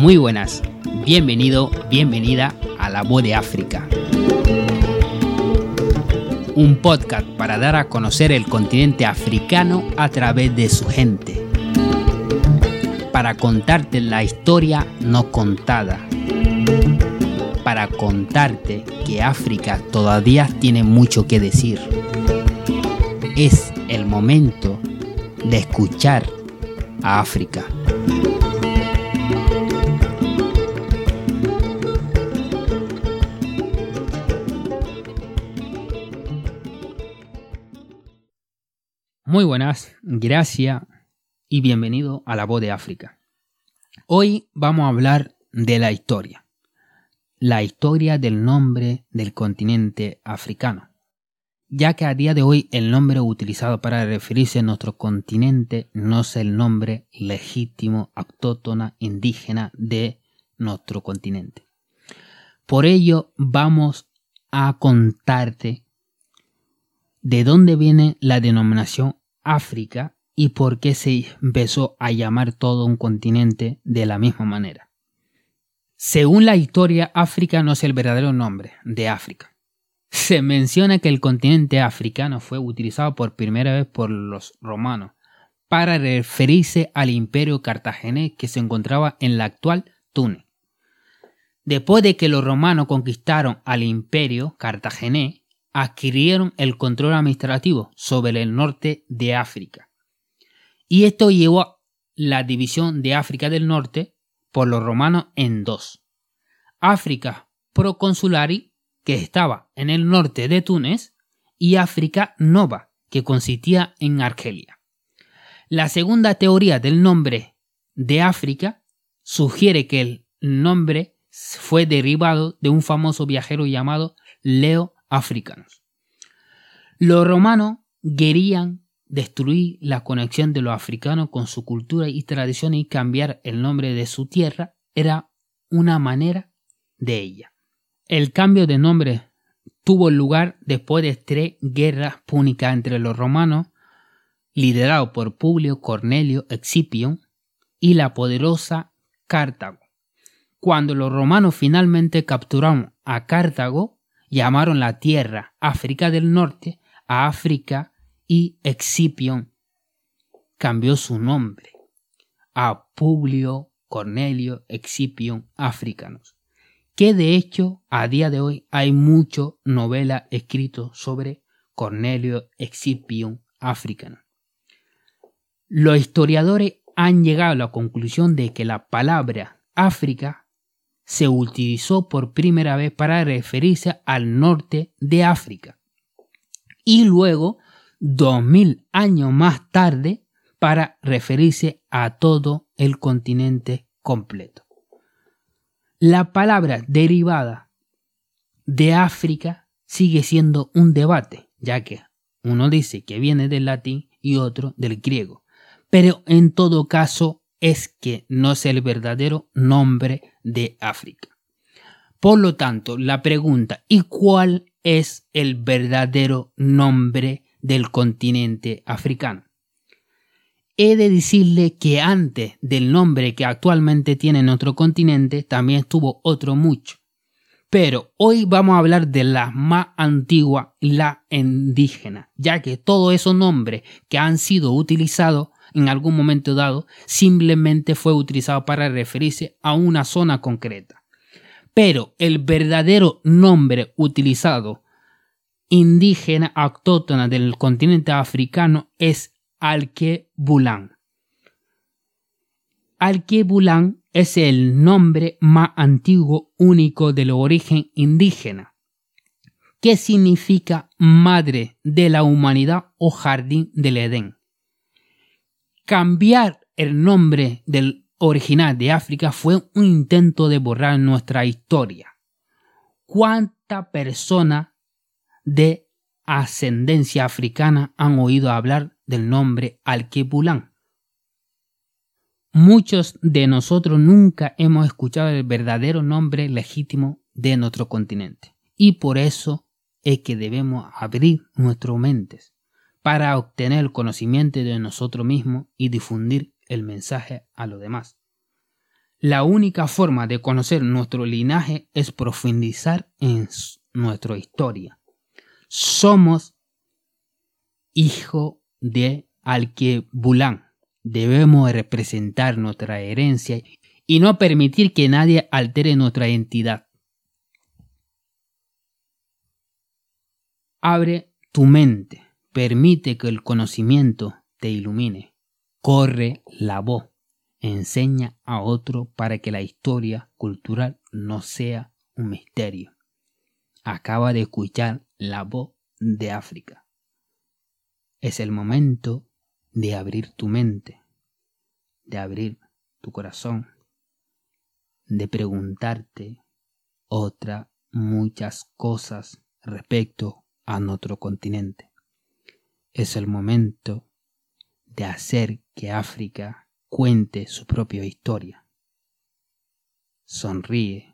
Muy buenas, bienvenido, bienvenida a La Voz de África. Un podcast para dar a conocer el continente africano a través de su gente. Para contarte la historia no contada. Para contarte que África todavía tiene mucho que decir. Es el momento de escuchar a África. Muy buenas, gracias y bienvenido a la voz de África. Hoy vamos a hablar de la historia, la historia del nombre del continente africano, ya que a día de hoy el nombre utilizado para referirse a nuestro continente no es el nombre legítimo, autóctona, indígena de nuestro continente. Por ello vamos a contarte de dónde viene la denominación África y por qué se empezó a llamar todo un continente de la misma manera. Según la historia, África no es el verdadero nombre de África. Se menciona que el continente africano fue utilizado por primera vez por los romanos para referirse al imperio cartaginés que se encontraba en la actual Túnez. Después de que los romanos conquistaron al imperio cartaginés, adquirieron el control administrativo sobre el norte de África. Y esto llevó a la división de África del Norte por los romanos en dos. África proconsulari, que estaba en el norte de Túnez, y África Nova, que consistía en Argelia. La segunda teoría del nombre de África sugiere que el nombre fue derivado de un famoso viajero llamado Leo africanos. Los romanos querían destruir la conexión de los africanos con su cultura y tradición y cambiar el nombre de su tierra era una manera de ella. El cambio de nombre tuvo lugar después de tres guerras púnicas entre los romanos, liderado por Publio Cornelio Excipion, y la poderosa Cartago. Cuando los romanos finalmente capturaron a Cartago, llamaron la tierra África del Norte a África y Excipion cambió su nombre a Publio Cornelio Excipion Africanos, que de hecho a día de hoy hay mucho novela escrito sobre Cornelio Excipion Africano. Los historiadores han llegado a la conclusión de que la palabra África se utilizó por primera vez para referirse al norte de África y luego, dos mil años más tarde, para referirse a todo el continente completo. La palabra derivada de África sigue siendo un debate, ya que uno dice que viene del latín y otro del griego, pero en todo caso es que no es el verdadero nombre de África. Por lo tanto, la pregunta ¿y cuál es el verdadero nombre del continente africano? He de decirle que antes del nombre que actualmente tiene nuestro continente también estuvo otro mucho. Pero hoy vamos a hablar de la más antigua, la indígena, ya que todos esos nombres que han sido utilizados en algún momento dado simplemente fue utilizado para referirse a una zona concreta. Pero el verdadero nombre utilizado indígena autóctona del continente africano es Alkebulan. Alkebulan es el nombre más antiguo único del origen indígena, que significa madre de la humanidad o jardín del Edén. Cambiar el nombre del original de África fue un intento de borrar nuestra historia. ¿Cuánta persona de ascendencia africana han oído hablar del nombre Alkebulan? Muchos de nosotros nunca hemos escuchado el verdadero nombre legítimo de nuestro continente y por eso es que debemos abrir nuestras mentes para obtener el conocimiento de nosotros mismos y difundir el mensaje a los demás. La única forma de conocer nuestro linaje es profundizar en nuestra historia. Somos hijo de Alquebulán. Debemos representar nuestra herencia y no permitir que nadie altere nuestra identidad. Abre tu mente, permite que el conocimiento te ilumine. Corre la voz, enseña a otro para que la historia cultural no sea un misterio. Acaba de escuchar la voz de África. Es el momento de abrir tu mente, de abrir tu corazón, de preguntarte otra muchas cosas respecto a nuestro continente. Es el momento de hacer que África cuente su propia historia. Sonríe